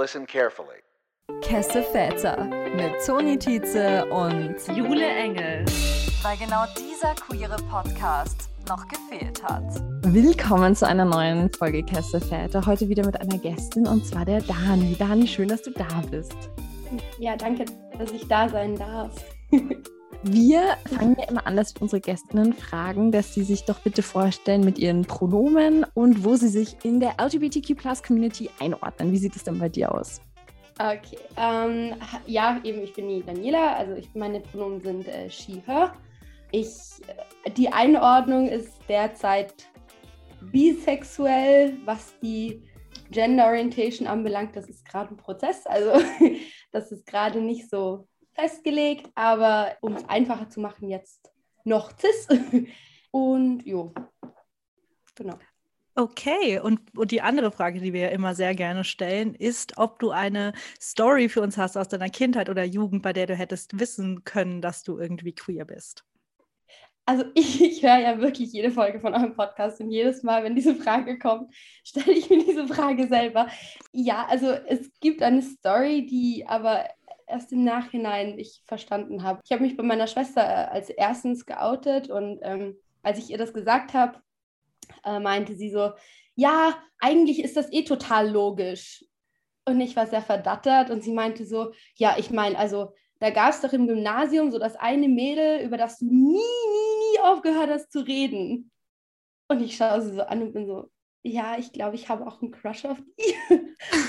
Listen carefully. Kesse Väter mit Toni Tietze und Jule Engel. Weil genau dieser queere Podcast noch gefehlt hat. Willkommen zu einer neuen Folge Kesse Väter. Heute wieder mit einer Gästin und zwar der Dani. Dani, schön, dass du da bist. Ja, danke, dass ich da sein darf. Wir fangen ja immer an, dass wir unsere Gästinnen fragen, dass sie sich doch bitte vorstellen mit ihren Pronomen und wo sie sich in der LGBTQ-Plus-Community einordnen. Wie sieht es denn bei dir aus? Okay, ähm, ja, eben, ich bin die Daniela, also ich, meine Pronomen sind äh, she, her. Ich, äh, die Einordnung ist derzeit bisexuell, was die Gender Orientation anbelangt. Das ist gerade ein Prozess, also das ist gerade nicht so festgelegt, aber um es einfacher zu machen, jetzt noch CIS. Und jo, genau. Okay, und, und die andere Frage, die wir ja immer sehr gerne stellen, ist, ob du eine Story für uns hast aus deiner Kindheit oder Jugend, bei der du hättest wissen können, dass du irgendwie queer bist. Also ich, ich höre ja wirklich jede Folge von eurem Podcast und jedes Mal, wenn diese Frage kommt, stelle ich mir diese Frage selber. Ja, also es gibt eine Story, die aber erst im Nachhinein ich verstanden habe. Ich habe mich bei meiner Schwester äh, als erstens geoutet und ähm, als ich ihr das gesagt habe, äh, meinte sie so, ja, eigentlich ist das eh total logisch. Und ich war sehr verdattert und sie meinte so, ja, ich meine, also da gab es doch im Gymnasium so das eine Mädel, über das du nie, nie, nie aufgehört hast zu reden. Und ich schaue sie so an und bin so, ja, ich glaube, ich habe auch einen Crush auf die.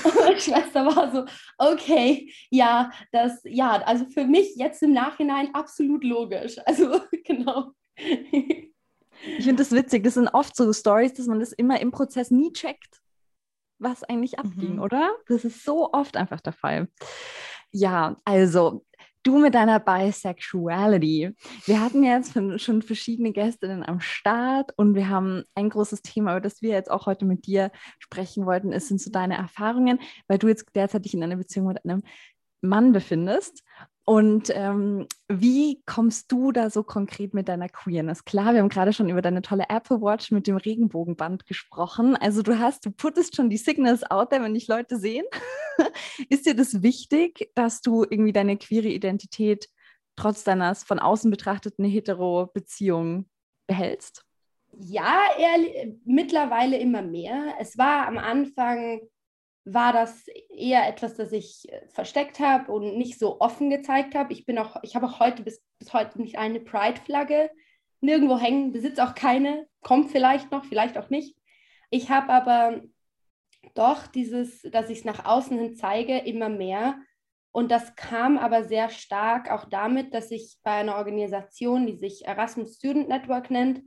Und meine Schwester war so, okay, ja, das, ja, also für mich jetzt im Nachhinein absolut logisch. Also, genau. Ich finde das witzig. Das sind oft so Stories, dass man das immer im Prozess nie checkt, was eigentlich abging, mhm. oder? Das ist so oft einfach der Fall. Ja, also du mit deiner Bisexuality. Wir hatten jetzt schon verschiedene Gästinnen am Start und wir haben ein großes Thema, über das wir jetzt auch heute mit dir sprechen wollten, ist, sind so deine Erfahrungen, weil du jetzt derzeit dich in einer Beziehung mit einem Mann befindest. Und ähm, wie kommst du da so konkret mit deiner Queerness? Klar, wir haben gerade schon über deine tolle Apple Watch mit dem Regenbogenband gesprochen. Also du hast, du puttest schon die Signals out there, wenn dich Leute sehen. Ist dir das wichtig, dass du irgendwie deine queere Identität trotz deiner von außen betrachteten hetero-Beziehung behältst? Ja, eher, mittlerweile immer mehr. Es war am Anfang war das eher etwas, das ich äh, versteckt habe und nicht so offen gezeigt habe. Ich bin auch, ich habe auch heute bis, bis heute nicht eine Pride-Flagge nirgendwo hängen, besitze auch keine, kommt vielleicht noch, vielleicht auch nicht. Ich habe aber doch dieses, dass ich es nach außen hin zeige, immer mehr. Und das kam aber sehr stark auch damit, dass ich bei einer Organisation, die sich Erasmus Student Network nennt,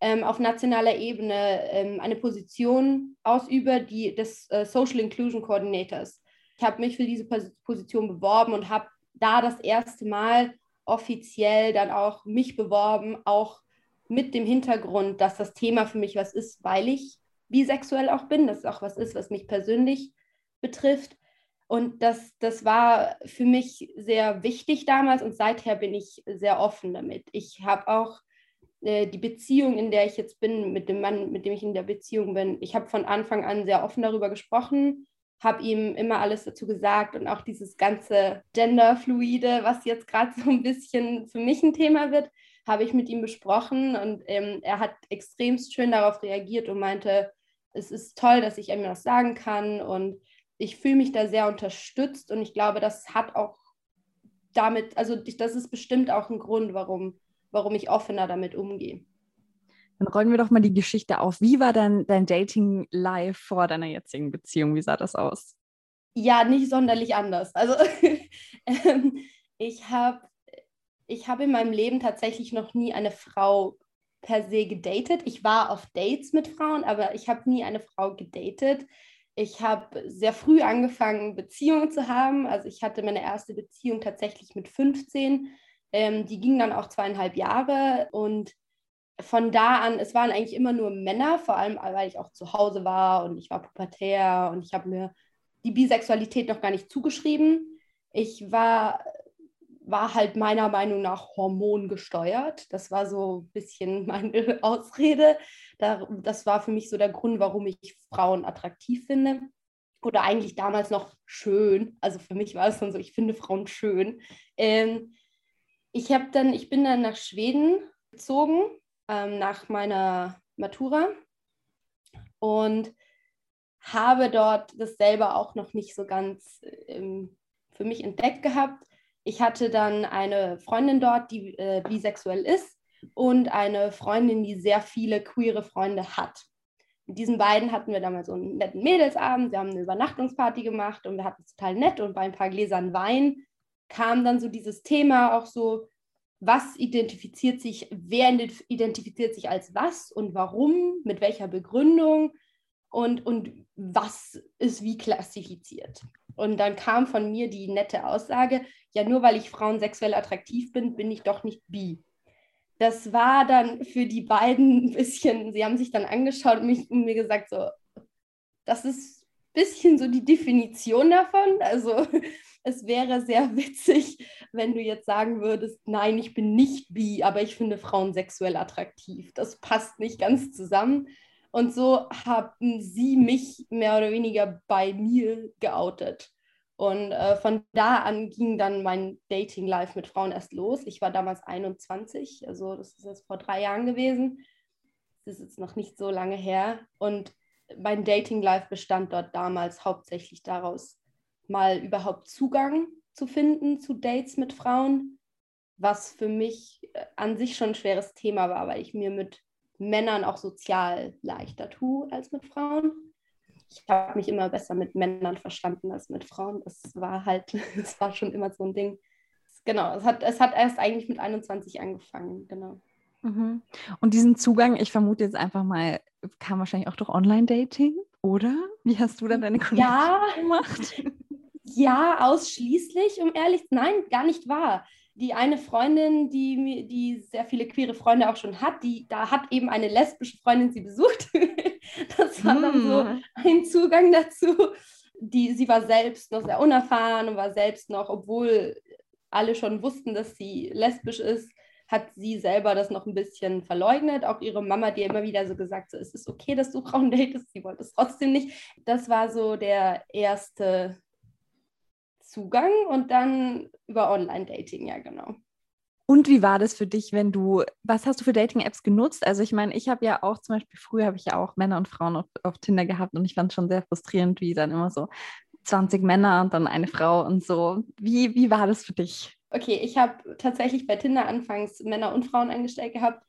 ähm, auf nationaler Ebene ähm, eine Position ausübe, die des äh, Social Inclusion Coordinators. Ich habe mich für diese Position beworben und habe da das erste Mal offiziell dann auch mich beworben, auch mit dem Hintergrund, dass das Thema für mich was ist, weil ich bisexuell auch bin, dass es auch was ist, was mich persönlich betrifft. Und das, das war für mich sehr wichtig damals und seither bin ich sehr offen damit. Ich habe auch äh, die Beziehung, in der ich jetzt bin, mit dem Mann, mit dem ich in der Beziehung bin, ich habe von Anfang an sehr offen darüber gesprochen, habe ihm immer alles dazu gesagt und auch dieses ganze Genderfluide, was jetzt gerade so ein bisschen für mich ein Thema wird, habe ich mit ihm besprochen und ähm, er hat extremst schön darauf reagiert und meinte, es ist toll, dass ich ihm das sagen kann und ich fühle mich da sehr unterstützt und ich glaube, das hat auch damit, also das ist bestimmt auch ein Grund, warum warum ich offener damit umgehe. Dann rollen wir doch mal die Geschichte auf. Wie war dein, dein Dating live vor deiner jetzigen Beziehung? Wie sah das aus? Ja, nicht sonderlich anders. Also ähm, ich habe ich hab in meinem Leben tatsächlich noch nie eine Frau per se gedatet. Ich war auf Dates mit Frauen, aber ich habe nie eine Frau gedatet. Ich habe sehr früh angefangen, Beziehungen zu haben. Also ich hatte meine erste Beziehung tatsächlich mit 15 ähm, die ging dann auch zweieinhalb Jahre und von da an, es waren eigentlich immer nur Männer, vor allem weil ich auch zu Hause war und ich war pubertär und ich habe mir die Bisexualität noch gar nicht zugeschrieben. Ich war, war halt meiner Meinung nach hormongesteuert. Das war so ein bisschen meine Ausrede. das war für mich so der Grund, warum ich Frauen attraktiv finde. oder eigentlich damals noch schön. Also für mich war es dann so, ich finde Frauen schön. Ähm, ich habe dann, ich bin dann nach Schweden gezogen ähm, nach meiner Matura und habe dort das selber auch noch nicht so ganz ähm, für mich entdeckt gehabt. Ich hatte dann eine Freundin dort, die äh, bisexuell ist und eine Freundin, die sehr viele queere Freunde hat. Mit diesen beiden hatten wir damals so einen netten Mädelsabend. Wir haben eine Übernachtungsparty gemacht und wir hatten es total nett. Und bei ein paar Gläsern Wein kam dann so dieses Thema auch so, was identifiziert sich, wer identifiziert sich als was und warum, mit welcher Begründung und, und was ist wie klassifiziert. Und dann kam von mir die nette Aussage, ja, nur weil ich Frauen sexuell attraktiv bin, bin ich doch nicht bi. Das war dann für die beiden ein bisschen, sie haben sich dann angeschaut und, mich, und mir gesagt, so, das ist ein bisschen so die Definition davon. Also es wäre sehr witzig, wenn du jetzt sagen würdest, nein, ich bin nicht bi, aber ich finde Frauen sexuell attraktiv. Das passt nicht ganz zusammen. Und so haben sie mich mehr oder weniger bei mir geoutet. Und äh, von da an ging dann mein Dating-Life mit Frauen erst los. Ich war damals 21, also das ist jetzt vor drei Jahren gewesen. Das ist jetzt noch nicht so lange her. Und mein Dating-Life bestand dort damals hauptsächlich daraus, mal überhaupt Zugang zu finden zu Dates mit Frauen, was für mich äh, an sich schon ein schweres Thema war, weil ich mir mit Männern auch sozial leichter tue als mit Frauen. Ich habe mich immer besser mit Männern verstanden als mit Frauen. Das war halt, das war schon immer so ein Ding. Genau, es hat, es hat erst eigentlich mit 21 angefangen, genau. Mhm. Und diesen Zugang, ich vermute jetzt einfach mal, kam wahrscheinlich auch durch Online-Dating, oder? Wie hast du dann deine Connection ja, gemacht? Ja, ausschließlich, um ehrlich, nein, gar nicht wahr die eine Freundin, die, die sehr viele queere Freunde auch schon hat, die, da hat eben eine lesbische Freundin sie besucht. das war dann so hm. ein Zugang dazu. Die, sie war selbst noch sehr unerfahren und war selbst noch, obwohl alle schon wussten, dass sie lesbisch ist, hat sie selber das noch ein bisschen verleugnet. Auch ihre Mama, die immer wieder so gesagt hat, so, es ist okay, dass du Frauen datest, sie wollte es trotzdem nicht. Das war so der erste Zugang und dann über Online-Dating, ja, genau. Und wie war das für dich, wenn du, was hast du für Dating-Apps genutzt? Also ich meine, ich habe ja auch zum Beispiel, früher habe ich ja auch Männer und Frauen auf, auf Tinder gehabt und ich fand es schon sehr frustrierend, wie dann immer so 20 Männer und dann eine Frau und so. Wie, wie war das für dich? Okay, ich habe tatsächlich bei Tinder anfangs Männer und Frauen eingestellt gehabt.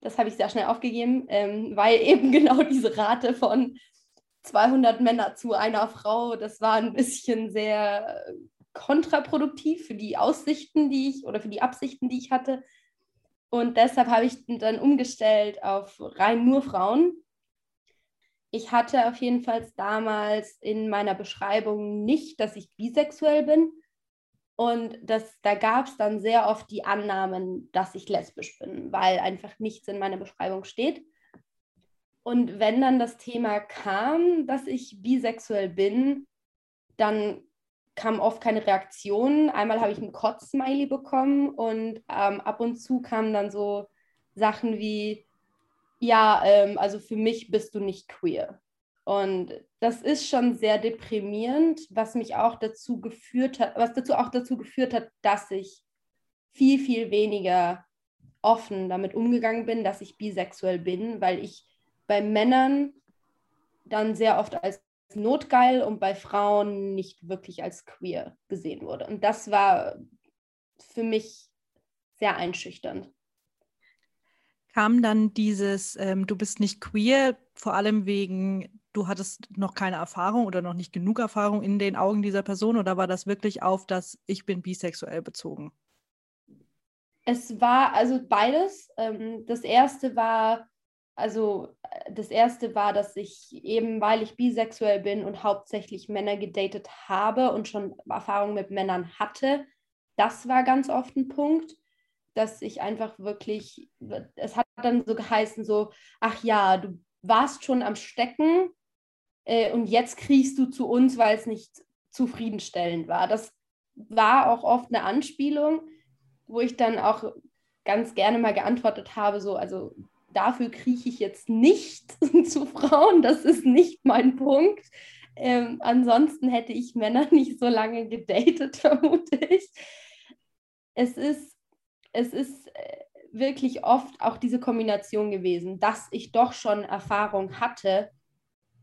Das habe ich sehr schnell aufgegeben, ähm, weil eben genau diese Rate von 200 Männer zu einer Frau, das war ein bisschen sehr kontraproduktiv für die Aussichten, die ich oder für die Absichten, die ich hatte. Und deshalb habe ich dann umgestellt auf rein nur Frauen. Ich hatte auf jeden Fall damals in meiner Beschreibung nicht, dass ich bisexuell bin. Und das, da gab es dann sehr oft die Annahmen, dass ich lesbisch bin, weil einfach nichts in meiner Beschreibung steht. Und wenn dann das Thema kam, dass ich bisexuell bin, dann kam oft keine Reaktion. Einmal habe ich ein Kotz-Smiley bekommen und ähm, ab und zu kamen dann so Sachen wie, ja, ähm, also für mich bist du nicht queer. Und das ist schon sehr deprimierend, was mich auch dazu geführt hat, was dazu auch dazu geführt hat, dass ich viel, viel weniger offen damit umgegangen bin, dass ich bisexuell bin, weil ich bei Männern dann sehr oft als notgeil und bei Frauen nicht wirklich als queer gesehen wurde. Und das war für mich sehr einschüchternd. Kam dann dieses, ähm, du bist nicht queer, vor allem wegen, du hattest noch keine Erfahrung oder noch nicht genug Erfahrung in den Augen dieser Person oder war das wirklich auf das Ich bin bisexuell bezogen? Es war also beides. Ähm, das erste war, also äh, das erste war, dass ich eben, weil ich bisexuell bin und hauptsächlich Männer gedatet habe und schon Erfahrung mit Männern hatte, das war ganz oft ein Punkt, dass ich einfach wirklich, es hat dann so geheißen, so, ach ja, du warst schon am Stecken äh, und jetzt kriegst du zu uns, weil es nicht zufriedenstellend war. Das war auch oft eine Anspielung, wo ich dann auch ganz gerne mal geantwortet habe, so, also dafür krieche ich jetzt nicht zu Frauen, das ist nicht mein Punkt. Ähm, ansonsten hätte ich Männer nicht so lange gedatet, vermute ich. Es ist, es ist äh, wirklich oft auch diese Kombination gewesen, dass ich doch schon Erfahrung hatte,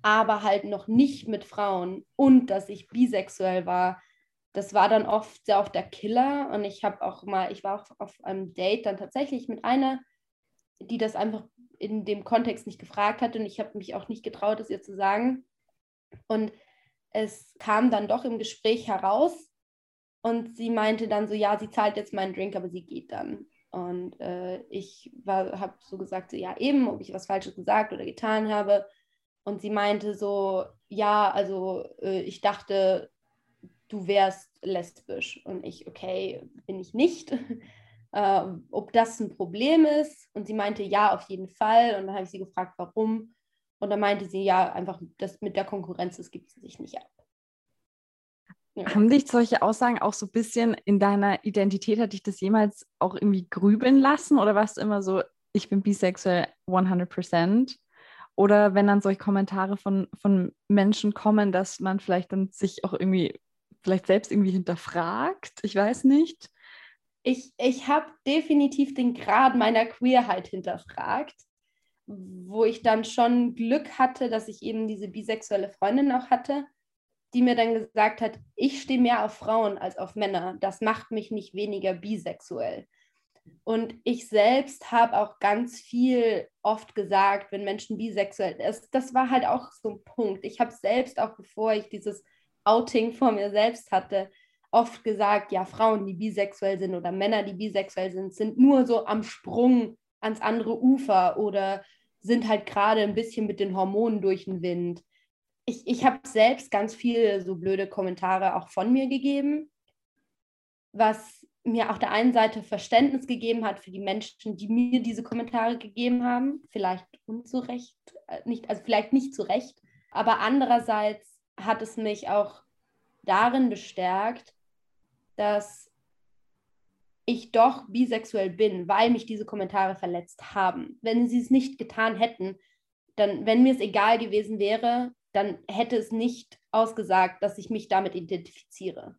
aber halt noch nicht mit Frauen und dass ich bisexuell war. Das war dann oft sehr der Killer und ich habe auch mal, ich war auch auf einem Date dann tatsächlich mit einer, die das einfach in dem Kontext nicht gefragt hat und ich habe mich auch nicht getraut, es ihr zu sagen. Und es kam dann doch im Gespräch heraus und sie meinte dann so, ja, sie zahlt jetzt meinen Drink, aber sie geht dann. Und äh, ich habe so gesagt, so, ja eben, ob ich was Falsches gesagt oder getan habe. Und sie meinte so, ja, also äh, ich dachte, du wärst lesbisch. Und ich, okay, bin ich nicht. äh, ob das ein Problem ist. Und sie meinte, ja, auf jeden Fall. Und dann habe ich sie gefragt, warum. Und dann meinte sie, ja, einfach, das mit der Konkurrenz, das gibt sie sich nicht ab. Ja. Haben dich solche Aussagen auch so ein bisschen in deiner Identität, hat dich das jemals auch irgendwie grübeln lassen oder warst du immer so, ich bin bisexuell 100%? Oder wenn dann solche Kommentare von, von Menschen kommen, dass man vielleicht dann sich auch irgendwie, vielleicht selbst irgendwie hinterfragt, ich weiß nicht. Ich, ich habe definitiv den Grad meiner Queerheit hinterfragt, wo ich dann schon Glück hatte, dass ich eben diese bisexuelle Freundin auch hatte die mir dann gesagt hat, ich stehe mehr auf Frauen als auf Männer. Das macht mich nicht weniger bisexuell. Und ich selbst habe auch ganz viel oft gesagt, wenn Menschen bisexuell sind. Das war halt auch so ein Punkt. Ich habe selbst auch, bevor ich dieses Outing vor mir selbst hatte, oft gesagt, ja, Frauen, die bisexuell sind oder Männer, die bisexuell sind, sind nur so am Sprung ans andere Ufer oder sind halt gerade ein bisschen mit den Hormonen durch den Wind. Ich, ich habe selbst ganz viele so blöde Kommentare auch von mir gegeben, was mir auf der einen Seite Verständnis gegeben hat für die Menschen, die mir diese Kommentare gegeben haben, vielleicht unzurecht, äh, nicht, also vielleicht nicht zu Recht, aber andererseits hat es mich auch darin bestärkt, dass ich doch bisexuell bin, weil mich diese Kommentare verletzt haben. Wenn sie es nicht getan hätten, dann, wenn mir es egal gewesen wäre, dann hätte es nicht ausgesagt, dass ich mich damit identifiziere.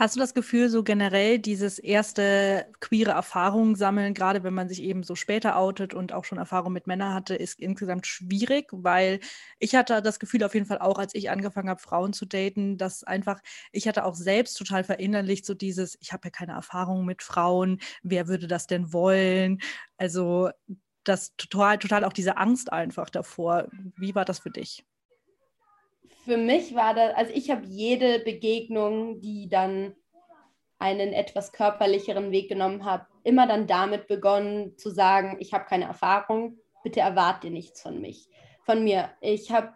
Hast du das Gefühl, so generell dieses erste queere Erfahrung sammeln, gerade wenn man sich eben so später outet und auch schon Erfahrung mit Männern hatte, ist insgesamt schwierig, weil ich hatte das Gefühl auf jeden Fall auch, als ich angefangen habe, Frauen zu daten, dass einfach, ich hatte auch selbst total verinnerlicht so dieses, ich habe ja keine Erfahrung mit Frauen, wer würde das denn wollen? Also das total, total auch diese Angst einfach davor. Wie war das für dich? Für mich war das, also ich habe jede Begegnung, die dann einen etwas körperlicheren Weg genommen hat, immer dann damit begonnen zu sagen, ich habe keine Erfahrung, bitte erwarte nichts von mich, von mir. Ich habe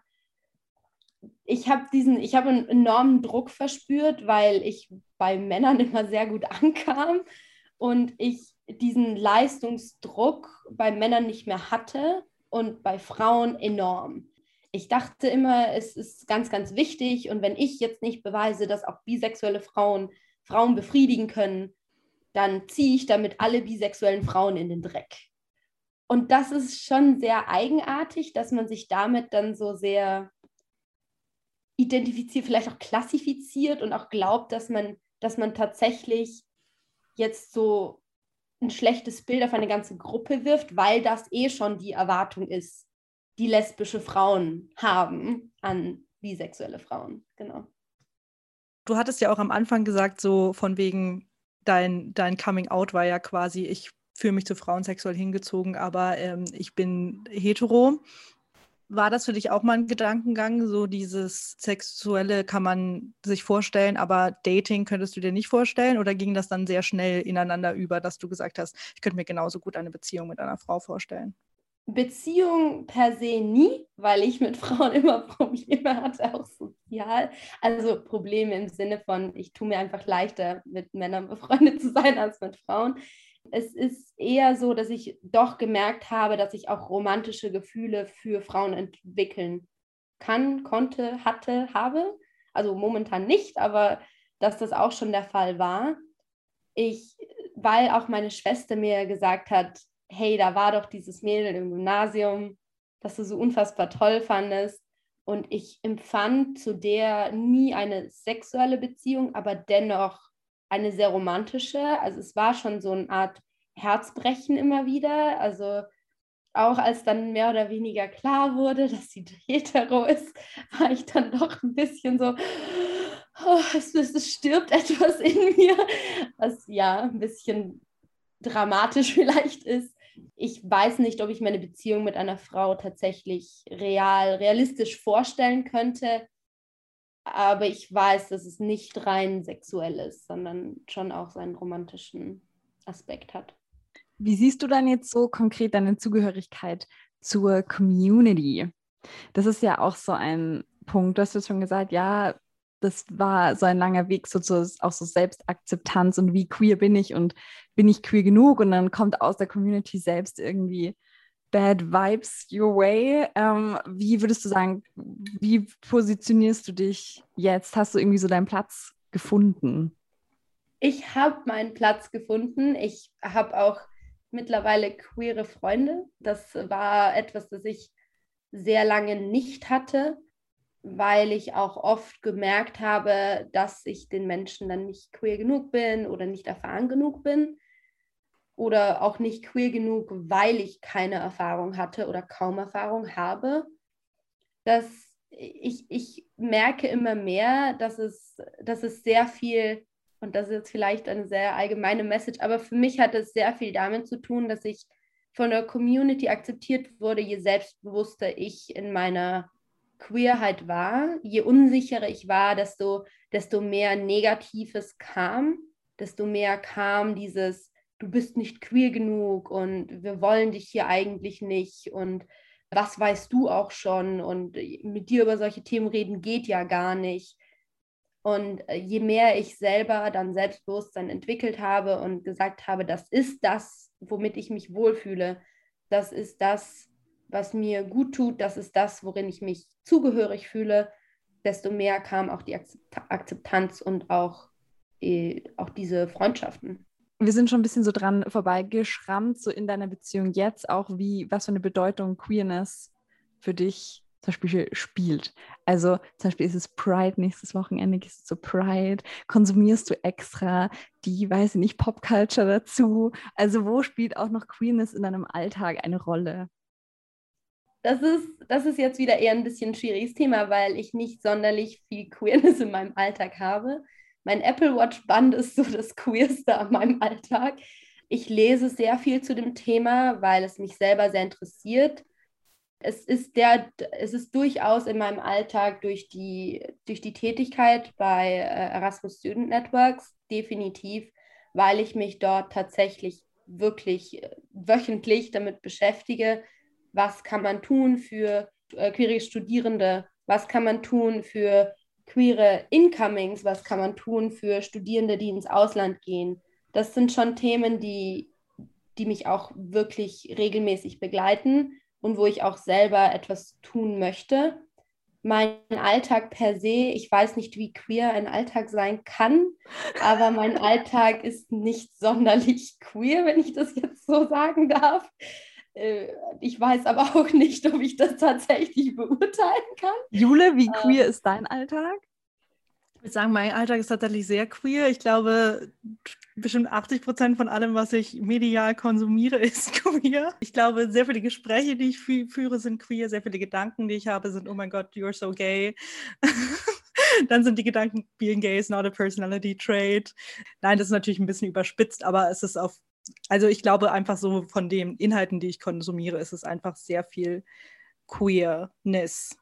ich habe diesen, ich habe einen enormen Druck verspürt, weil ich bei Männern immer sehr gut ankam und ich diesen Leistungsdruck bei Männern nicht mehr hatte und bei Frauen enorm ich dachte immer, es ist ganz, ganz wichtig und wenn ich jetzt nicht beweise, dass auch bisexuelle Frauen Frauen befriedigen können, dann ziehe ich damit alle bisexuellen Frauen in den Dreck. Und das ist schon sehr eigenartig, dass man sich damit dann so sehr identifiziert, vielleicht auch klassifiziert und auch glaubt, dass man, dass man tatsächlich jetzt so ein schlechtes Bild auf eine ganze Gruppe wirft, weil das eh schon die Erwartung ist die lesbische Frauen haben an bisexuelle Frauen. Genau. Du hattest ja auch am Anfang gesagt, so von wegen dein, dein Coming Out war ja quasi, ich fühle mich zu Frauen sexuell hingezogen, aber ähm, ich bin hetero. War das für dich auch mal ein Gedankengang, so dieses Sexuelle kann man sich vorstellen, aber Dating könntest du dir nicht vorstellen? Oder ging das dann sehr schnell ineinander über, dass du gesagt hast, ich könnte mir genauso gut eine Beziehung mit einer Frau vorstellen? Beziehung per se nie, weil ich mit Frauen immer Probleme hatte, auch sozial. Also Probleme im Sinne von, ich tue mir einfach leichter, mit Männern befreundet zu sein als mit Frauen. Es ist eher so, dass ich doch gemerkt habe, dass ich auch romantische Gefühle für Frauen entwickeln kann, konnte, hatte, habe. Also momentan nicht, aber dass das auch schon der Fall war. Ich, weil auch meine Schwester mir gesagt hat, hey, da war doch dieses Mädel im Gymnasium, das du so unfassbar toll fandest. Und ich empfand zu der nie eine sexuelle Beziehung, aber dennoch eine sehr romantische. Also es war schon so eine Art Herzbrechen immer wieder. Also auch als dann mehr oder weniger klar wurde, dass sie hetero ist, war ich dann doch ein bisschen so, oh, es, es stirbt etwas in mir, was ja ein bisschen dramatisch vielleicht ist. Ich weiß nicht, ob ich meine Beziehung mit einer Frau tatsächlich real, realistisch vorstellen könnte, aber ich weiß, dass es nicht rein sexuell ist, sondern schon auch seinen romantischen Aspekt hat. Wie siehst du dann jetzt so konkret deine Zugehörigkeit zur Community? Das ist ja auch so ein Punkt. Du hast jetzt schon gesagt, ja, das war so ein langer Weg, so zu, auch so Selbstakzeptanz und wie queer bin ich und bin ich queer genug? Und dann kommt aus der Community selbst irgendwie Bad Vibes Your Way. Ähm, wie würdest du sagen, wie positionierst du dich jetzt? Hast du irgendwie so deinen Platz gefunden? Ich habe meinen Platz gefunden. Ich habe auch mittlerweile queere Freunde. Das war etwas, das ich sehr lange nicht hatte, weil ich auch oft gemerkt habe, dass ich den Menschen dann nicht queer genug bin oder nicht erfahren genug bin oder auch nicht queer genug, weil ich keine Erfahrung hatte oder kaum Erfahrung habe. Dass ich, ich merke immer mehr, dass es, dass es sehr viel und das ist jetzt vielleicht eine sehr allgemeine Message, aber für mich hat es sehr viel damit zu tun, dass ich von der Community akzeptiert wurde, je selbstbewusster ich in meiner Queerheit war. Je unsicherer ich war, desto, desto mehr Negatives kam, desto mehr kam dieses, du bist nicht queer genug und wir wollen dich hier eigentlich nicht und was weißt du auch schon und mit dir über solche Themen reden geht ja gar nicht. Und äh, je mehr ich selber dann Selbstbewusstsein entwickelt habe und gesagt habe, das ist das, womit ich mich wohlfühle, das ist das, was mir gut tut, das ist das, worin ich mich zugehörig fühle, desto mehr kam auch die Akzeptanz und auch, äh, auch diese Freundschaften. Wir sind schon ein bisschen so dran vorbeigeschrammt, so in deiner Beziehung jetzt auch, wie, was für eine Bedeutung Queerness für dich zum Beispiel spielt. Also zum Beispiel ist es Pride nächstes Wochenende, gehst du zu Pride, konsumierst du extra die, weiß ich nicht, Popculture dazu. Also wo spielt auch noch Queerness in deinem Alltag eine Rolle? Das ist, das ist jetzt wieder eher ein bisschen schwieriges Thema, weil ich nicht sonderlich viel Queerness in meinem Alltag habe. Mein Apple Watch Band ist so das Queerste an meinem Alltag. Ich lese sehr viel zu dem Thema, weil es mich selber sehr interessiert es ist der, es ist durchaus in meinem Alltag durch die, durch die Tätigkeit bei äh, Erasmus Student Networks definitiv, weil ich mich dort tatsächlich wirklich äh, wöchentlich damit beschäftige, was kann man tun für äh, queere Studierende, was kann man tun für queere Incomings, was kann man tun für Studierende, die ins Ausland gehen. Das sind schon Themen, die, die mich auch wirklich regelmäßig begleiten und wo ich auch selber etwas tun möchte. Mein Alltag per se, ich weiß nicht, wie queer ein Alltag sein kann, aber mein Alltag ist nicht sonderlich queer, wenn ich das jetzt so sagen darf. Äh, ich weiß aber auch nicht, ob ich das tatsächlich beurteilen kann. Jule, wie queer ähm, ist dein Alltag? Ich würde sagen, mein Alltag ist tatsächlich sehr queer. Ich glaube, bestimmt 80 Prozent von allem, was ich medial konsumiere, ist queer. Ich glaube, sehr viele Gespräche, die ich führe, sind queer. Sehr viele Gedanken, die ich habe, sind, oh mein Gott, you're so gay. Dann sind die Gedanken, being gay is not a personality trait. Nein, das ist natürlich ein bisschen überspitzt, aber es ist auf, also ich glaube einfach so von den Inhalten, die ich konsumiere, ist es einfach sehr viel Queerness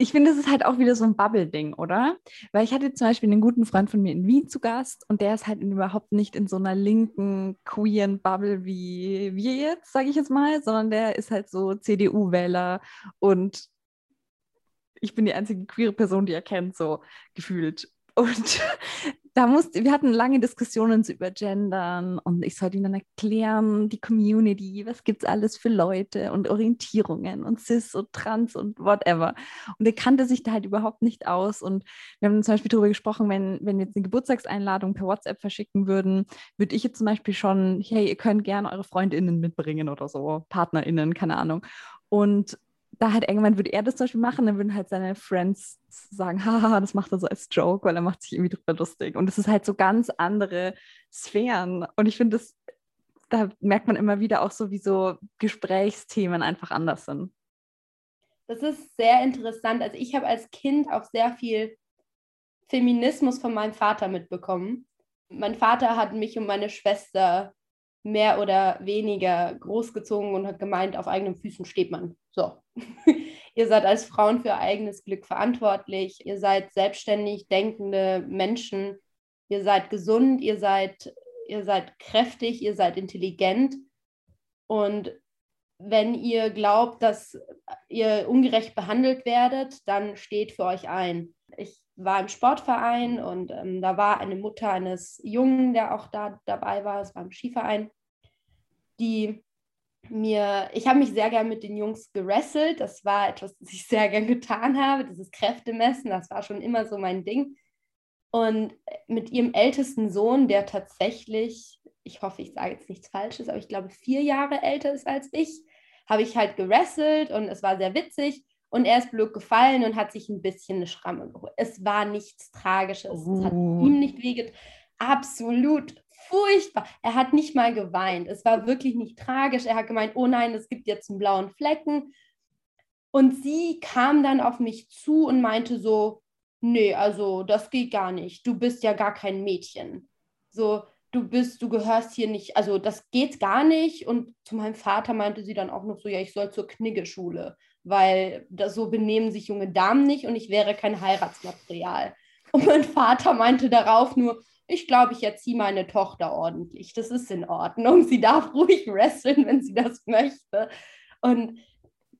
ich finde, das ist halt auch wieder so ein Bubble-Ding, oder? Weil ich hatte zum Beispiel einen guten Freund von mir in Wien zu Gast und der ist halt überhaupt nicht in so einer linken, queeren Bubble wie wir jetzt, sage ich jetzt mal, sondern der ist halt so CDU-Wähler und ich bin die einzige queere Person, die er kennt, so gefühlt. Und da musste, wir hatten lange Diskussionen über Gendern und ich sollte ihnen dann erklären, die Community, was gibt es alles für Leute und Orientierungen und Cis und Trans und whatever. Und er kannte sich da halt überhaupt nicht aus. Und wir haben zum Beispiel darüber gesprochen, wenn, wenn wir jetzt eine Geburtstagseinladung per WhatsApp verschicken würden, würde ich jetzt zum Beispiel schon, hey, ihr könnt gerne eure FreundInnen mitbringen oder so, PartnerInnen, keine Ahnung. Und da halt irgendwann würde er das zum Beispiel machen, dann würden halt seine Friends sagen, haha, das macht er so als Joke, weil er macht sich irgendwie drüber lustig. Und es ist halt so ganz andere Sphären. Und ich finde, das, da merkt man immer wieder auch so, wie so Gesprächsthemen einfach anders sind. Das ist sehr interessant. Also ich habe als Kind auch sehr viel Feminismus von meinem Vater mitbekommen. Mein Vater hat mich und meine Schwester mehr oder weniger großgezogen und hat gemeint, auf eigenen Füßen steht man. So. ihr seid als Frauen für eigenes Glück verantwortlich. Ihr seid selbstständig denkende Menschen. Ihr seid gesund, ihr seid, ihr seid kräftig, ihr seid intelligent. Und wenn ihr glaubt, dass ihr ungerecht behandelt werdet, dann steht für euch ein. Ich war im Sportverein und ähm, da war eine Mutter eines Jungen, der auch da dabei war, es war im Skiverein, die mir, ich habe mich sehr gern mit den Jungs gerasselt, das war etwas, das ich sehr gern getan habe, dieses Kräftemessen, das war schon immer so mein Ding. Und mit ihrem ältesten Sohn, der tatsächlich, ich hoffe, ich sage jetzt nichts Falsches, aber ich glaube vier Jahre älter ist als ich, habe ich halt gerasselt und es war sehr witzig. Und er ist blöd gefallen und hat sich ein bisschen eine Schramme geholt. Es war nichts Tragisches. Oh. Es hat ihm nicht wehget. Absolut furchtbar. Er hat nicht mal geweint. Es war wirklich nicht tragisch. Er hat gemeint, oh nein, es gibt jetzt einen blauen Flecken. Und sie kam dann auf mich zu und meinte so, nee, also das geht gar nicht. Du bist ja gar kein Mädchen. So, du bist, du gehörst hier nicht, also das geht gar nicht. Und zu meinem Vater meinte sie dann auch noch so, ja, ich soll zur Kniggeschule weil so benehmen sich junge Damen nicht und ich wäre kein Heiratsmaterial. Und mein Vater meinte darauf nur, ich glaube, ich erziehe meine Tochter ordentlich. Das ist in Ordnung. Sie darf ruhig wresteln, wenn sie das möchte. Und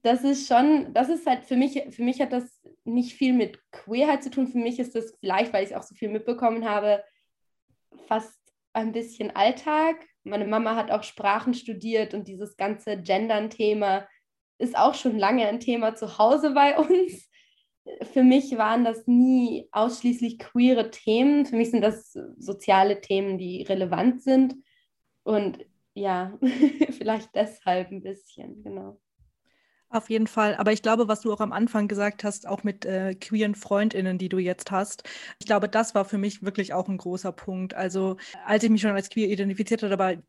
das ist schon, das ist halt für mich, für mich hat das nicht viel mit Queerheit zu tun. Für mich ist das vielleicht, weil ich auch so viel mitbekommen habe, fast ein bisschen Alltag. Meine Mama hat auch Sprachen studiert und dieses ganze Gendern-Thema ist auch schon lange ein Thema zu Hause bei uns. Für mich waren das nie ausschließlich queere Themen. Für mich sind das soziale Themen, die relevant sind. Und ja, vielleicht deshalb ein bisschen, genau. Auf jeden Fall. Aber ich glaube, was du auch am Anfang gesagt hast, auch mit äh, queeren Freundinnen, die du jetzt hast, ich glaube, das war für mich wirklich auch ein großer Punkt. Also, als ich mich schon als queer identifiziert habe, aber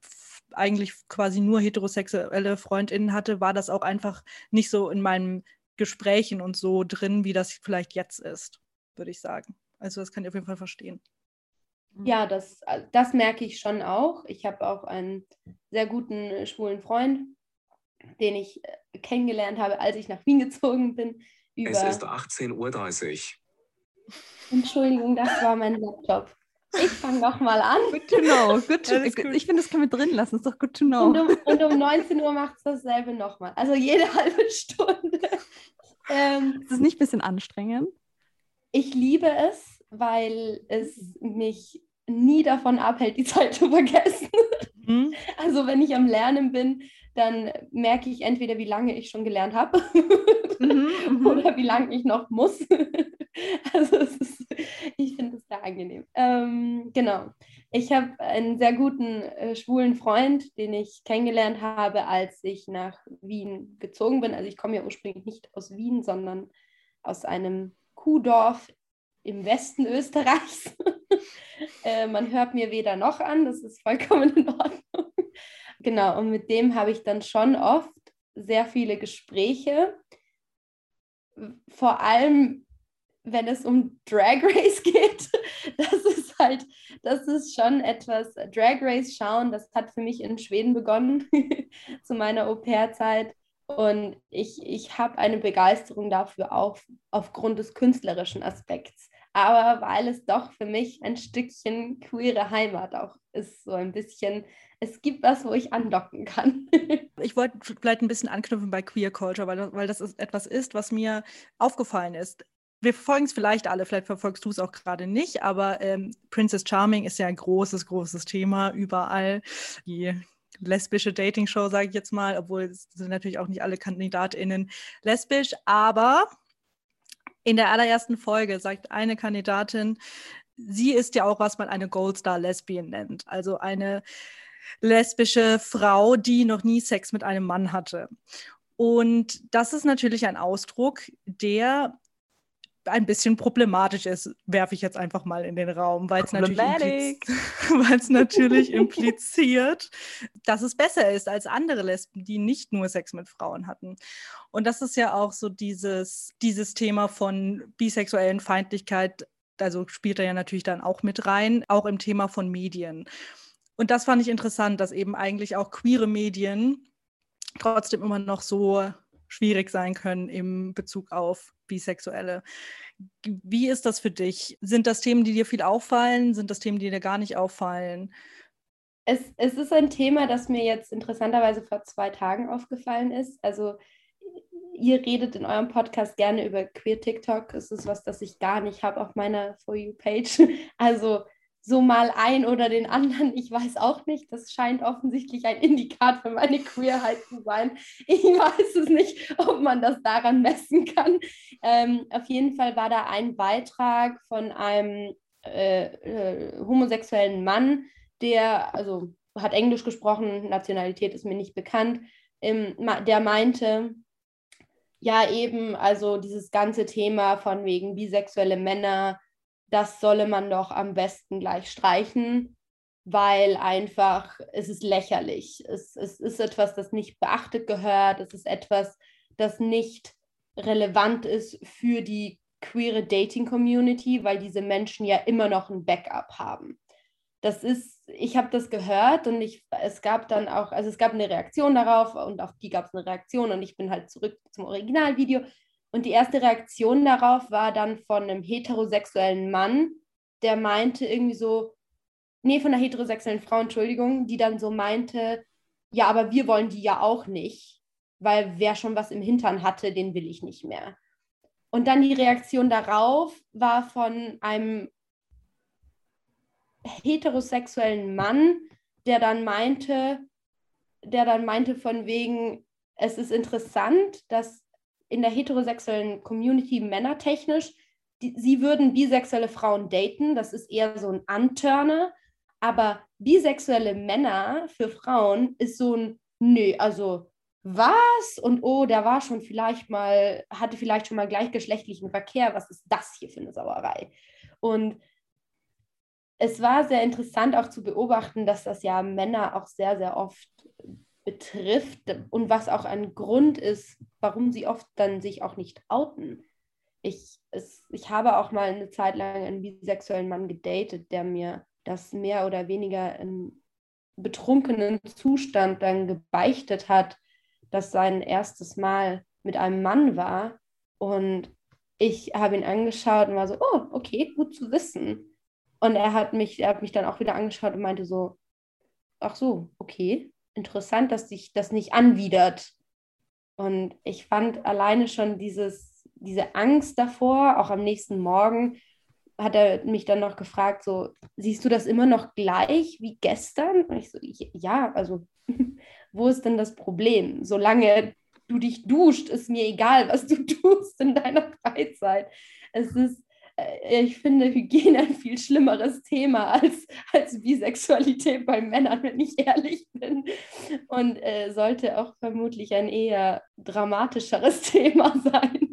eigentlich quasi nur heterosexuelle Freundinnen hatte, war das auch einfach nicht so in meinen Gesprächen und so drin, wie das vielleicht jetzt ist, würde ich sagen. Also das kann ich auf jeden Fall verstehen. Mhm. Ja, das, äh, das merke ich schon auch. Ich habe auch einen sehr guten äh, schwulen Freund, den ich äh, kennengelernt habe, als ich nach Wien gezogen bin. es ist 18.30 Uhr. Entschuldigung, das war mein Laptop. Ich fange nochmal an. Good to know. Good to, ich finde, das können wir drin lassen. Das ist doch good to know. Und um, und um 19 Uhr macht es dasselbe nochmal. Also jede halbe Stunde. Ähm, ist es nicht ein bisschen anstrengend? Ich liebe es, weil es mich nie davon abhält, die Zeit zu vergessen. Mhm. Also wenn ich am Lernen bin, dann merke ich entweder, wie lange ich schon gelernt habe mhm, mhm, oder wie lange ich noch muss. also ist, ich finde es sehr angenehm. Ähm, genau. Ich habe einen sehr guten äh, schwulen Freund, den ich kennengelernt habe, als ich nach Wien gezogen bin. Also ich komme ja ursprünglich nicht aus Wien, sondern aus einem Kuhdorf im Westen Österreichs. äh, man hört mir weder noch an, das ist vollkommen in Ordnung. Genau, und mit dem habe ich dann schon oft sehr viele Gespräche. Vor allem, wenn es um Drag Race geht. Das ist halt, das ist schon etwas, Drag Race schauen, das hat für mich in Schweden begonnen, zu meiner Au-pair-Zeit. Und ich, ich habe eine Begeisterung dafür auf, aufgrund des künstlerischen Aspekts. Aber weil es doch für mich ein Stückchen queere Heimat auch ist, so ein bisschen es gibt was, wo ich andocken kann. ich wollte vielleicht ein bisschen anknüpfen bei Queer Culture, weil, weil das ist etwas ist, was mir aufgefallen ist. Wir verfolgen es vielleicht alle, vielleicht verfolgst du es auch gerade nicht, aber ähm, Princess Charming ist ja ein großes, großes Thema überall. Die lesbische Dating-Show, sage ich jetzt mal, obwohl es sind natürlich auch nicht alle KandidatInnen lesbisch, aber in der allerersten Folge sagt eine Kandidatin, sie ist ja auch, was man eine Goldstar Lesbian nennt. Also eine lesbische Frau, die noch nie Sex mit einem Mann hatte. Und das ist natürlich ein Ausdruck, der ein bisschen problematisch ist, werfe ich jetzt einfach mal in den Raum, weil es natürlich, impliz natürlich impliziert, dass es besser ist als andere Lesben, die nicht nur Sex mit Frauen hatten. Und das ist ja auch so dieses, dieses Thema von bisexuellen Feindlichkeit, also spielt er ja natürlich dann auch mit rein, auch im Thema von Medien. Und das fand ich interessant, dass eben eigentlich auch queere Medien trotzdem immer noch so schwierig sein können im Bezug auf Bisexuelle. Wie ist das für dich? Sind das Themen, die dir viel auffallen? Sind das Themen, die dir gar nicht auffallen? Es, es ist ein Thema, das mir jetzt interessanterweise vor zwei Tagen aufgefallen ist. Also ihr redet in eurem Podcast gerne über Queer TikTok. Es ist was, das ich gar nicht habe auf meiner For You-Page. Also so mal ein oder den anderen, ich weiß auch nicht. Das scheint offensichtlich ein Indikat für meine Queerheit zu sein. Ich weiß es nicht, ob man das daran messen kann. Ähm, auf jeden Fall war da ein Beitrag von einem äh, äh, homosexuellen Mann, der, also hat Englisch gesprochen, Nationalität ist mir nicht bekannt, ähm, der meinte, ja eben, also dieses ganze Thema von wegen bisexuelle Männer, das solle man doch am besten gleich streichen, weil einfach es ist lächerlich. Es, es ist etwas, das nicht beachtet gehört. Es ist etwas, das nicht relevant ist für die queere Dating-Community, weil diese Menschen ja immer noch ein Backup haben. Das ist, ich habe das gehört und ich, es gab dann auch, also es gab eine Reaktion darauf und auf die gab es eine Reaktion und ich bin halt zurück zum Originalvideo und die erste Reaktion darauf war dann von einem heterosexuellen Mann, der meinte irgendwie so, nee, von einer heterosexuellen Frau, Entschuldigung, die dann so meinte, ja, aber wir wollen die ja auch nicht, weil wer schon was im Hintern hatte, den will ich nicht mehr. Und dann die Reaktion darauf war von einem heterosexuellen Mann, der dann meinte, der dann meinte von wegen, es ist interessant, dass in der heterosexuellen Community männertechnisch, die, sie würden bisexuelle Frauen daten, das ist eher so ein Anturner, aber bisexuelle Männer für Frauen ist so ein, nö, also was? Und oh, der war schon vielleicht mal, hatte vielleicht schon mal gleichgeschlechtlichen Verkehr, was ist das hier für eine Sauerei? Und es war sehr interessant auch zu beobachten, dass das ja Männer auch sehr, sehr oft betrifft und was auch ein Grund ist, warum sie oft dann sich auch nicht outen. Ich, es, ich habe auch mal eine Zeit lang einen bisexuellen Mann gedatet, der mir das mehr oder weniger im betrunkenen Zustand dann gebeichtet hat, dass sein erstes Mal mit einem Mann war. Und ich habe ihn angeschaut und war so, oh, okay, gut zu wissen. Und er hat mich, er hat mich dann auch wieder angeschaut und meinte so, ach so, okay interessant, dass sich das nicht anwidert. Und ich fand alleine schon dieses, diese Angst davor, auch am nächsten Morgen, hat er mich dann noch gefragt, so, siehst du das immer noch gleich wie gestern? Und ich so, ja, also, wo ist denn das Problem? Solange du dich duscht, ist mir egal, was du tust in deiner Freizeit. Es ist, ich finde Hygiene ein viel schlimmeres Thema als, als Bisexualität bei Männern, wenn ich ehrlich bin. Und äh, sollte auch vermutlich ein eher dramatischeres Thema sein.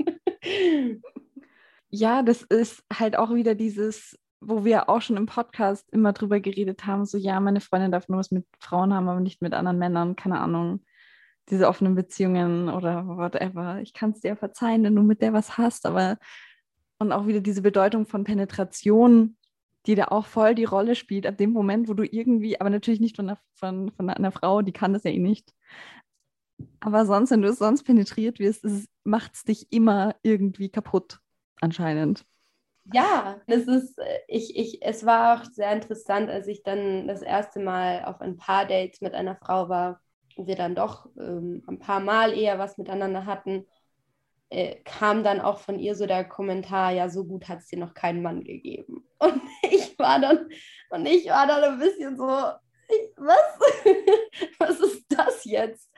Ja, das ist halt auch wieder dieses, wo wir auch schon im Podcast immer drüber geredet haben, so ja, meine Freundin darf nur was mit Frauen haben, aber nicht mit anderen Männern, keine Ahnung. Diese offenen Beziehungen oder whatever. Ich kann es dir verzeihen, wenn du mit der was hast, aber und auch wieder diese Bedeutung von Penetration, die da auch voll die Rolle spielt, ab dem Moment, wo du irgendwie, aber natürlich nicht von einer, von, von einer Frau, die kann das ja eh nicht. Aber sonst, wenn du es sonst penetriert wirst, macht es dich immer irgendwie kaputt, anscheinend. Ja, das ist, äh, ich, ich, es war auch sehr interessant, als ich dann das erste Mal auf ein paar Dates mit einer Frau war und wir dann doch ähm, ein paar Mal eher was miteinander hatten äh, kam dann auch von ihr so der Kommentar, ja, so gut hat es dir noch keinen Mann gegeben. Und ich war dann, und ich war dann ein bisschen so, was? was ist das jetzt?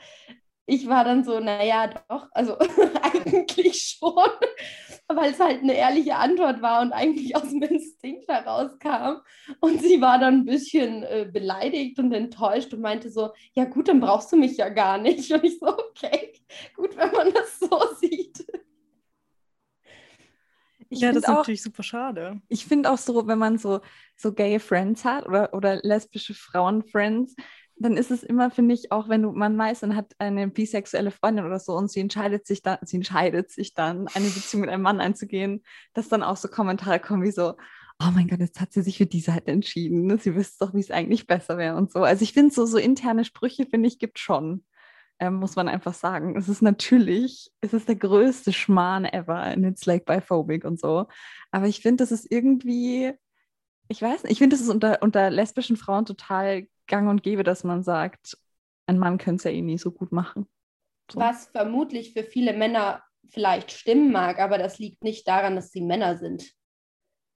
Ich war dann so, naja, doch, also eigentlich schon, weil es halt eine ehrliche Antwort war und eigentlich aus dem Instinkt herauskam. Und sie war dann ein bisschen äh, beleidigt und enttäuscht und meinte so, ja gut, dann brauchst du mich ja gar nicht. Und ich so, okay, gut, wenn man das so sieht. Ich ja, das ist auch, natürlich super schade. Ich finde auch so, wenn man so, so gay Friends hat oder, oder lesbische Frauen-Friends, dann ist es immer, finde ich, auch wenn du, man weiß, man hat eine bisexuelle Freundin oder so und sie entscheidet sich dann, sie entscheidet sich dann, eine Beziehung mit einem Mann einzugehen, dass dann auch so Kommentare kommen wie so, oh mein Gott, jetzt hat sie sich für die Seite entschieden. Sie wüsste doch, wie es eigentlich besser wäre und so. Also ich finde so, so interne Sprüche, finde ich, gibt schon. Ähm, muss man einfach sagen. Es ist natürlich, es ist der größte Schmarrn ever and it's like biphobic und so. Aber ich finde, das ist irgendwie, ich weiß nicht, ich finde, das ist unter, unter lesbischen Frauen total gang und gäbe, dass man sagt, ein Mann könnte es ja eh nie so gut machen. So. Was vermutlich für viele Männer vielleicht stimmen mag, aber das liegt nicht daran, dass sie Männer sind.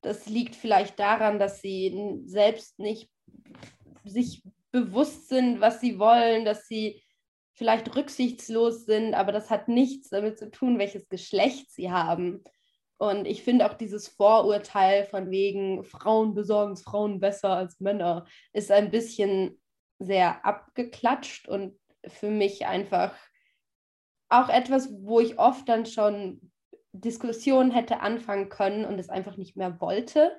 Das liegt vielleicht daran, dass sie selbst nicht sich bewusst sind, was sie wollen, dass sie vielleicht rücksichtslos sind, aber das hat nichts damit zu tun, welches Geschlecht sie haben. Und ich finde auch dieses Vorurteil von wegen Frauen besorgen es Frauen besser als Männer ist ein bisschen sehr abgeklatscht und für mich einfach auch etwas, wo ich oft dann schon Diskussionen hätte anfangen können und es einfach nicht mehr wollte.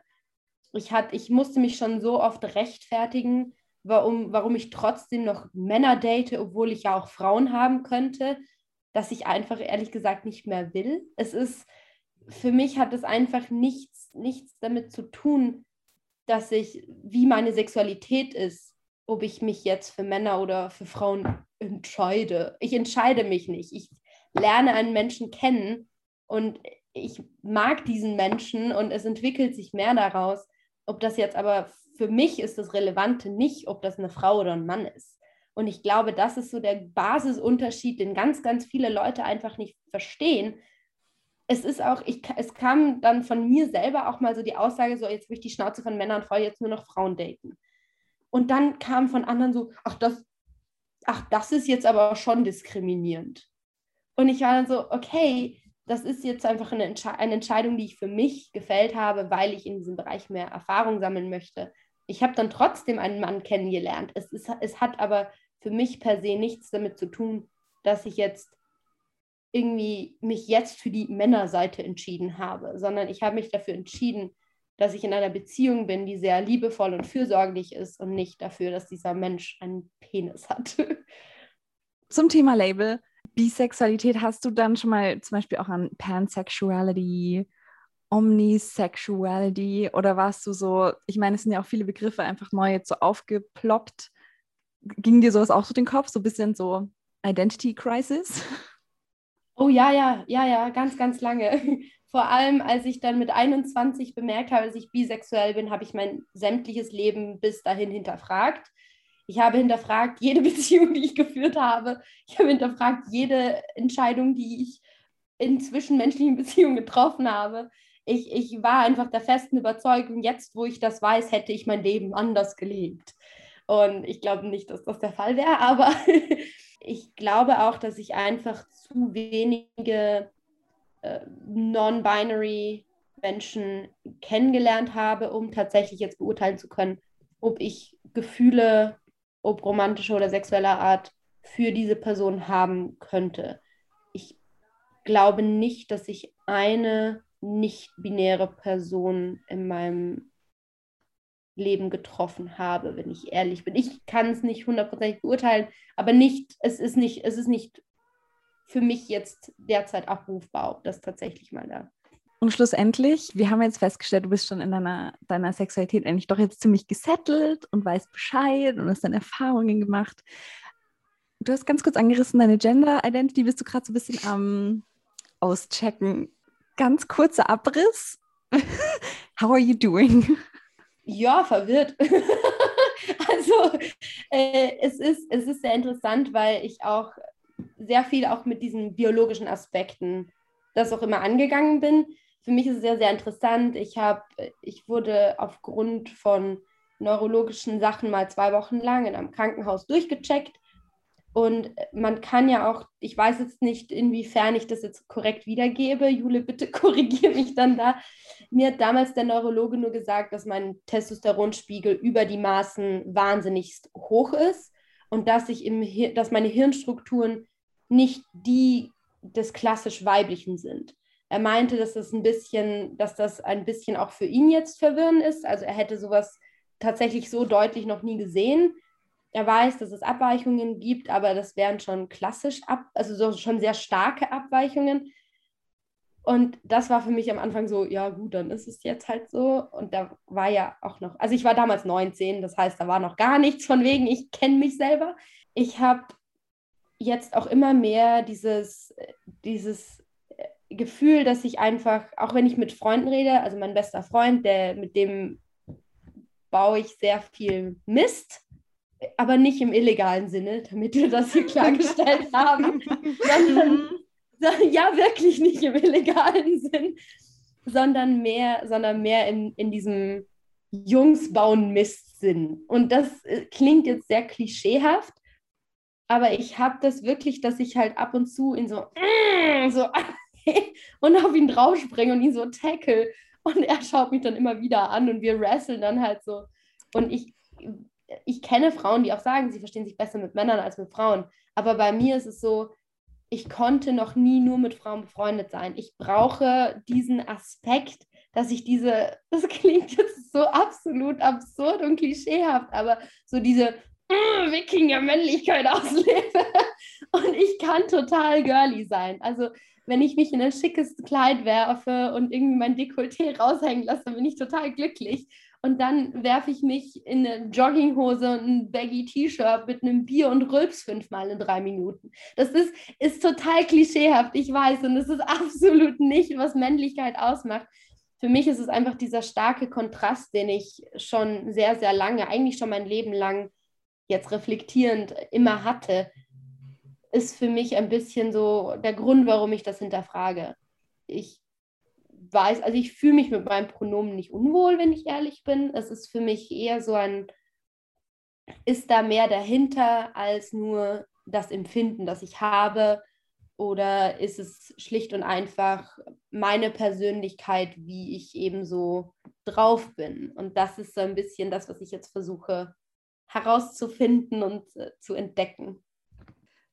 Ich, hat, ich musste mich schon so oft rechtfertigen, warum, warum ich trotzdem noch Männer date, obwohl ich ja auch Frauen haben könnte, dass ich einfach ehrlich gesagt nicht mehr will. Es ist, für mich hat es einfach nichts, nichts damit zu tun, dass ich, wie meine Sexualität ist, ob ich mich jetzt für Männer oder für Frauen entscheide. Ich entscheide mich nicht. Ich lerne einen Menschen kennen und ich mag diesen Menschen und es entwickelt sich mehr daraus. Ob das jetzt aber für mich ist das Relevante nicht, ob das eine Frau oder ein Mann ist. Und ich glaube, das ist so der Basisunterschied, den ganz, ganz viele Leute einfach nicht verstehen. Es ist auch, ich, es kam dann von mir selber auch mal so die Aussage, so jetzt will ich die Schnauze von Männern voll, jetzt nur noch Frauen daten. Und dann kam von anderen so, ach das, ach, das ist jetzt aber schon diskriminierend. Und ich war dann so, okay, das ist jetzt einfach eine, Entsche eine Entscheidung, die ich für mich gefällt habe, weil ich in diesem Bereich mehr Erfahrung sammeln möchte. Ich habe dann trotzdem einen Mann kennengelernt. Es, ist, es hat aber für mich per se nichts damit zu tun, dass ich jetzt irgendwie mich jetzt für die Männerseite entschieden habe, sondern ich habe mich dafür entschieden, dass ich in einer Beziehung bin, die sehr liebevoll und fürsorglich ist und nicht dafür, dass dieser Mensch einen Penis hat. Zum Thema Label. Bisexualität hast du dann schon mal zum Beispiel auch an Pansexuality, Omnisexuality oder warst du so, ich meine, es sind ja auch viele Begriffe einfach neu jetzt so aufgeploppt. Ging dir sowas auch so den Kopf, so ein bisschen so Identity Crisis? Oh ja, ja, ja, ja, ganz, ganz lange. Vor allem, als ich dann mit 21 bemerkt habe, dass ich bisexuell bin, habe ich mein sämtliches Leben bis dahin hinterfragt ich habe hinterfragt jede Beziehung, die ich geführt habe. Ich habe hinterfragt jede Entscheidung, die ich in zwischenmenschlichen Beziehungen getroffen habe. Ich, ich war einfach der festen Überzeugung, jetzt, wo ich das weiß, hätte ich mein Leben anders gelebt. Und ich glaube nicht, dass das der Fall wäre, aber ich glaube auch, dass ich einfach zu wenige äh, non-binary Menschen kennengelernt habe, um tatsächlich jetzt beurteilen zu können, ob ich Gefühle ob romantischer oder sexueller Art, für diese Person haben könnte. Ich glaube nicht, dass ich eine nicht-binäre Person in meinem Leben getroffen habe, wenn ich ehrlich bin. Ich kann es nicht hundertprozentig beurteilen, aber nicht, es ist nicht, es ist nicht für mich jetzt derzeit abrufbar, ob das tatsächlich mal da und schlussendlich, wir haben jetzt festgestellt, du bist schon in deiner, deiner Sexualität eigentlich doch jetzt ziemlich gesettelt und weißt Bescheid und hast deine Erfahrungen gemacht. Du hast ganz kurz angerissen, deine Gender Identity bist du gerade so ein bisschen am Auschecken. Ganz kurzer Abriss. How are you doing? Ja, verwirrt. also äh, es, ist, es ist sehr interessant, weil ich auch sehr viel auch mit diesen biologischen Aspekten das auch immer angegangen bin für mich ist es sehr, sehr interessant. Ich, hab, ich wurde aufgrund von neurologischen Sachen mal zwei Wochen lang in einem Krankenhaus durchgecheckt. Und man kann ja auch, ich weiß jetzt nicht, inwiefern ich das jetzt korrekt wiedergebe. Jule, bitte korrigiere mich dann da. Mir hat damals der Neurologe nur gesagt, dass mein Testosteronspiegel über die Maßen wahnsinnig hoch ist und dass, ich im, dass meine Hirnstrukturen nicht die des klassisch Weiblichen sind. Er meinte, dass das ein bisschen, dass das ein bisschen auch für ihn jetzt verwirrend ist. Also er hätte sowas tatsächlich so deutlich noch nie gesehen er weiß, dass es Abweichungen gibt, aber das wären schon klassisch ab, also so schon sehr starke Abweichungen. Und das war für mich am Anfang so, ja gut, dann ist es jetzt halt so. Und da war ja auch noch, also ich war damals 19, das heißt, da war noch gar nichts von wegen, ich kenne mich selber. Ich habe jetzt auch immer mehr dieses, dieses Gefühl, dass ich einfach, auch wenn ich mit Freunden rede, also mein bester Freund, der, mit dem baue ich sehr viel Mist aber nicht im illegalen Sinne, damit wir das hier klargestellt haben, sondern ja, wirklich nicht im illegalen Sinn, sondern mehr, sondern mehr in, in diesem Jungs bauen Mist-Sinn. Und das äh, klingt jetzt sehr klischeehaft, aber ich habe das wirklich, dass ich halt ab und zu in so, so und auf ihn draufspringe und ihn so tackle. Und er schaut mich dann immer wieder an und wir wresteln dann halt so. Und ich ich kenne Frauen, die auch sagen, sie verstehen sich besser mit Männern als mit Frauen. Aber bei mir ist es so, ich konnte noch nie nur mit Frauen befreundet sein. Ich brauche diesen Aspekt, dass ich diese, das klingt jetzt so absolut absurd und klischeehaft, aber so diese mm, Wikinger-Männlichkeit auslebe. Und ich kann total girly sein. Also wenn ich mich in ein schickes Kleid werfe und irgendwie mein Dekolleté raushängen lasse, bin ich total glücklich und dann werfe ich mich in eine Jogginghose und ein baggy T-Shirt mit einem Bier und Rülps fünfmal in drei Minuten. Das ist, ist total klischeehaft, ich weiß, und es ist absolut nicht, was Männlichkeit ausmacht. Für mich ist es einfach dieser starke Kontrast, den ich schon sehr, sehr lange, eigentlich schon mein Leben lang jetzt reflektierend immer hatte, ist für mich ein bisschen so der Grund, warum ich das hinterfrage. Ich weiß, also ich fühle mich mit meinem Pronomen nicht unwohl, wenn ich ehrlich bin. Es ist für mich eher so ein, ist da mehr dahinter als nur das Empfinden, das ich habe? Oder ist es schlicht und einfach meine Persönlichkeit, wie ich eben so drauf bin? Und das ist so ein bisschen das, was ich jetzt versuche herauszufinden und äh, zu entdecken.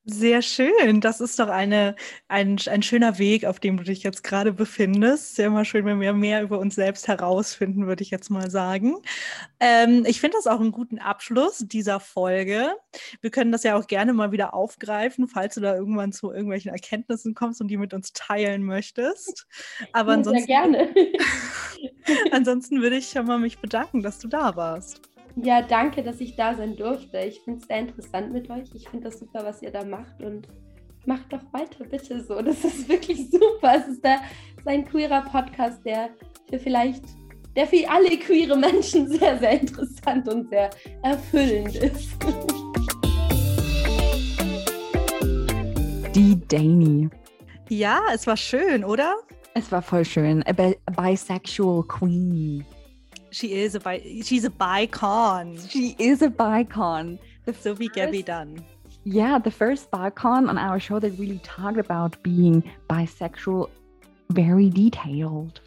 Sehr schön. Das ist doch eine, ein, ein schöner Weg, auf dem du dich jetzt gerade befindest. Sehr immer schön, wenn wir mehr über uns selbst herausfinden, würde ich jetzt mal sagen. Ähm, ich finde das auch einen guten Abschluss dieser Folge. Wir können das ja auch gerne mal wieder aufgreifen, falls du da irgendwann zu irgendwelchen Erkenntnissen kommst und die mit uns teilen möchtest. Aber ansonsten, Sehr gerne. ansonsten würde ich schon mal mich bedanken, dass du da warst. Ja, danke, dass ich da sein durfte. Ich finde es sehr interessant mit euch. Ich finde das super, was ihr da macht und macht doch weiter, bitte so. Das ist wirklich super. Es ist, der, es ist ein queerer Podcast, der für vielleicht, der für alle queere Menschen sehr, sehr interessant und sehr erfüllend ist. Die Dani. Ja, es war schön, oder? Es war voll schön. A bisexual queen. She is a bi she's a bicon. She is a bicon. The so wie Gabby done. Yeah, the first bicon on our show that really talked about being bisexual, very detailed.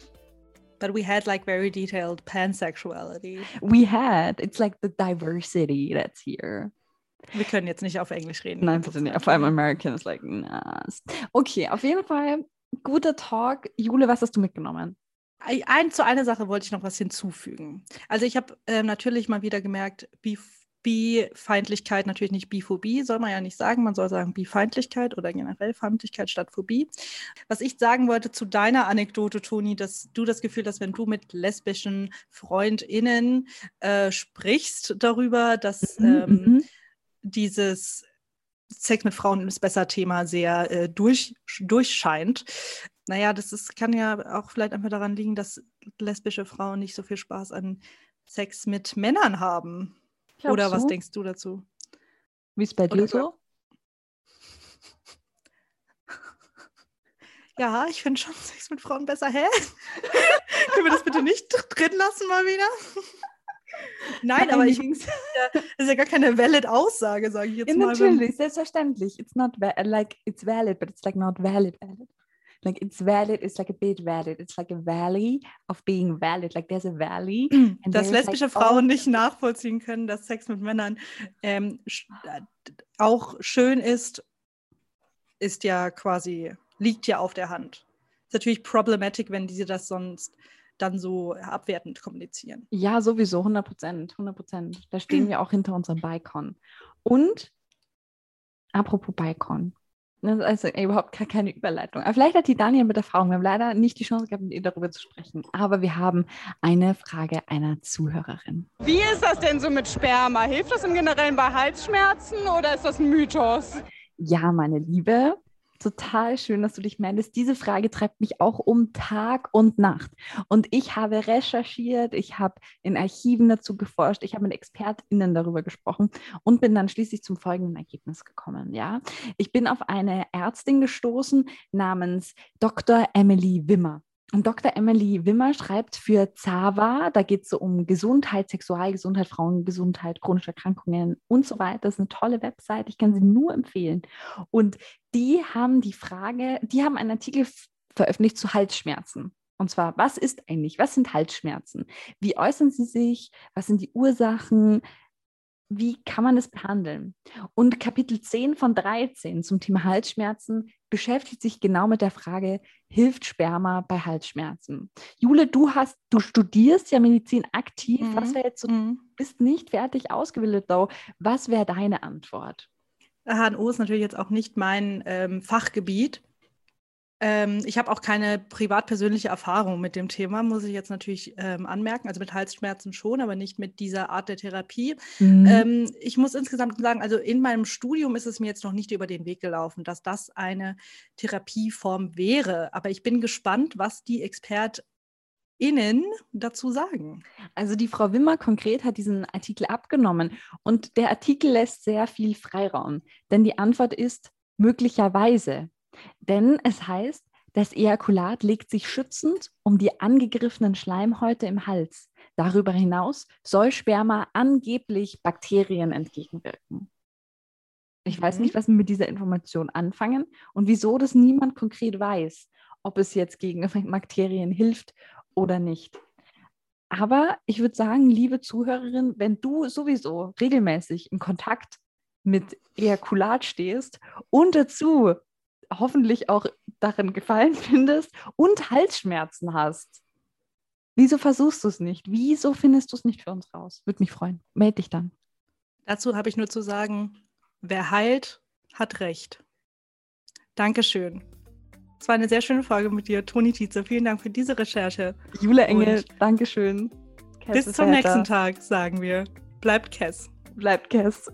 But we had like very detailed pansexuality. We had. It's like the diversity that's here. Wir können jetzt nicht auf Englisch reden. Nein, bitte nicht. Vor allem American ist like, nice. Okay, auf jeden Fall guter Talk. Jule, was hast du mitgenommen? Ein, zu einer Sache wollte ich noch was hinzufügen. Also ich habe äh, natürlich mal wieder gemerkt, Bi-Feindlichkeit, natürlich nicht Biphobie, soll man ja nicht sagen, man soll sagen Bifeindlichkeit oder generell Feindlichkeit statt Phobie. Was ich sagen wollte zu deiner Anekdote, Toni, dass du das Gefühl hast, wenn du mit lesbischen FreundInnen äh, sprichst darüber, dass mhm, ähm, mhm. dieses Sex mit Frauen ist besser Thema sehr äh, durch, durchscheint. Naja, das ist, kann ja auch vielleicht einfach daran liegen, dass lesbische Frauen nicht so viel Spaß an Sex mit Männern haben. Glaubst Oder was denkst du dazu? Wie ist bei dir so? Ja, ich finde schon Sex mit Frauen besser. Hä? Können wir das bitte nicht drin lassen mal wieder? Nein, aber ich, das ist ja gar keine valid Aussage, sage ich jetzt Ja, mal. natürlich, selbstverständlich. It's not like it's valid, but it's like not valid valid. Like it's valid, it's like a bit valid. It's like a valley of being valid. Like there's a valley. and dass lesbische like, Frauen nicht nachvollziehen können, dass Sex mit Männern ähm, äh, auch schön ist, ist ja quasi, liegt ja auf der Hand. Ist natürlich problematic, wenn diese das sonst dann so abwertend kommunizieren. Ja, sowieso, 100 Prozent, 100 Prozent. Da stehen wir auch hinter unserem Bicon. Und apropos Bicon. Das ist also überhaupt gar keine Überleitung. Aber vielleicht hat die Daniel mit Erfahrung. Wir haben leider nicht die Chance gehabt, mit ihr darüber zu sprechen. Aber wir haben eine Frage einer Zuhörerin. Wie ist das denn so mit Sperma? Hilft das im Generellen bei Halsschmerzen oder ist das ein Mythos? Ja, meine Liebe, total schön, dass du dich meldest. Diese Frage treibt mich auch um Tag und Nacht. Und ich habe recherchiert, ich habe in Archiven dazu geforscht, ich habe mit ExpertInnen darüber gesprochen und bin dann schließlich zum folgenden Ergebnis gekommen. Ja, ich bin auf eine Ärztin gestoßen namens Dr. Emily Wimmer. Und Dr. Emily Wimmer schreibt für ZAVA, da geht es so um Gesundheit, Sexualgesundheit, Frauengesundheit, chronische Erkrankungen und so weiter. Das ist eine tolle Website, ich kann sie nur empfehlen. Und die haben die Frage, die haben einen Artikel veröffentlicht zu Halsschmerzen. Und zwar, was ist eigentlich, was sind Halsschmerzen? Wie äußern sie sich? Was sind die Ursachen? Wie kann man es behandeln? Und Kapitel 10 von 13 zum Thema Halsschmerzen beschäftigt sich genau mit der Frage, hilft Sperma bei Halsschmerzen? Jule, du hast, du studierst ja Medizin aktiv. Mhm. Was wäre jetzt so, Mhm. bist nicht fertig ausgebildet, though. Was wäre deine Antwort? HNO ist natürlich jetzt auch nicht mein ähm, Fachgebiet. Ähm, ich habe auch keine privat-persönliche Erfahrung mit dem Thema, muss ich jetzt natürlich ähm, anmerken. Also mit Halsschmerzen schon, aber nicht mit dieser Art der Therapie. Mhm. Ähm, ich muss insgesamt sagen, also in meinem Studium ist es mir jetzt noch nicht über den Weg gelaufen, dass das eine Therapieform wäre. Aber ich bin gespannt, was die ExpertInnen dazu sagen. Also die Frau Wimmer konkret hat diesen Artikel abgenommen und der Artikel lässt sehr viel Freiraum, denn die Antwort ist möglicherweise. Denn es heißt, das Ejakulat legt sich schützend um die angegriffenen Schleimhäute im Hals. Darüber hinaus soll Sperma angeblich Bakterien entgegenwirken. Ich weiß Mhm. nicht, was wir mit dieser Information anfangen und wieso das niemand konkret weiß, ob es jetzt gegen Bakterien hilft oder nicht. Aber ich würde sagen, liebe Zuhörerin, wenn du sowieso regelmäßig in Kontakt mit Ejakulat stehst und dazu hoffentlich auch darin gefallen findest und Halsschmerzen hast, wieso versuchst du es nicht? Wieso findest du es nicht für uns raus? Würde mich freuen. Meld dich dann. Dazu habe ich nur zu sagen, wer heilt, hat Recht. Dankeschön. Es war eine sehr schöne Folge mit dir, Toni Tietze. Vielen Dank für diese Recherche. Jule Engel, Und Dankeschön. Bis zum nächsten Tag, sagen wir. Bleibt Kess. Bleibt Kess.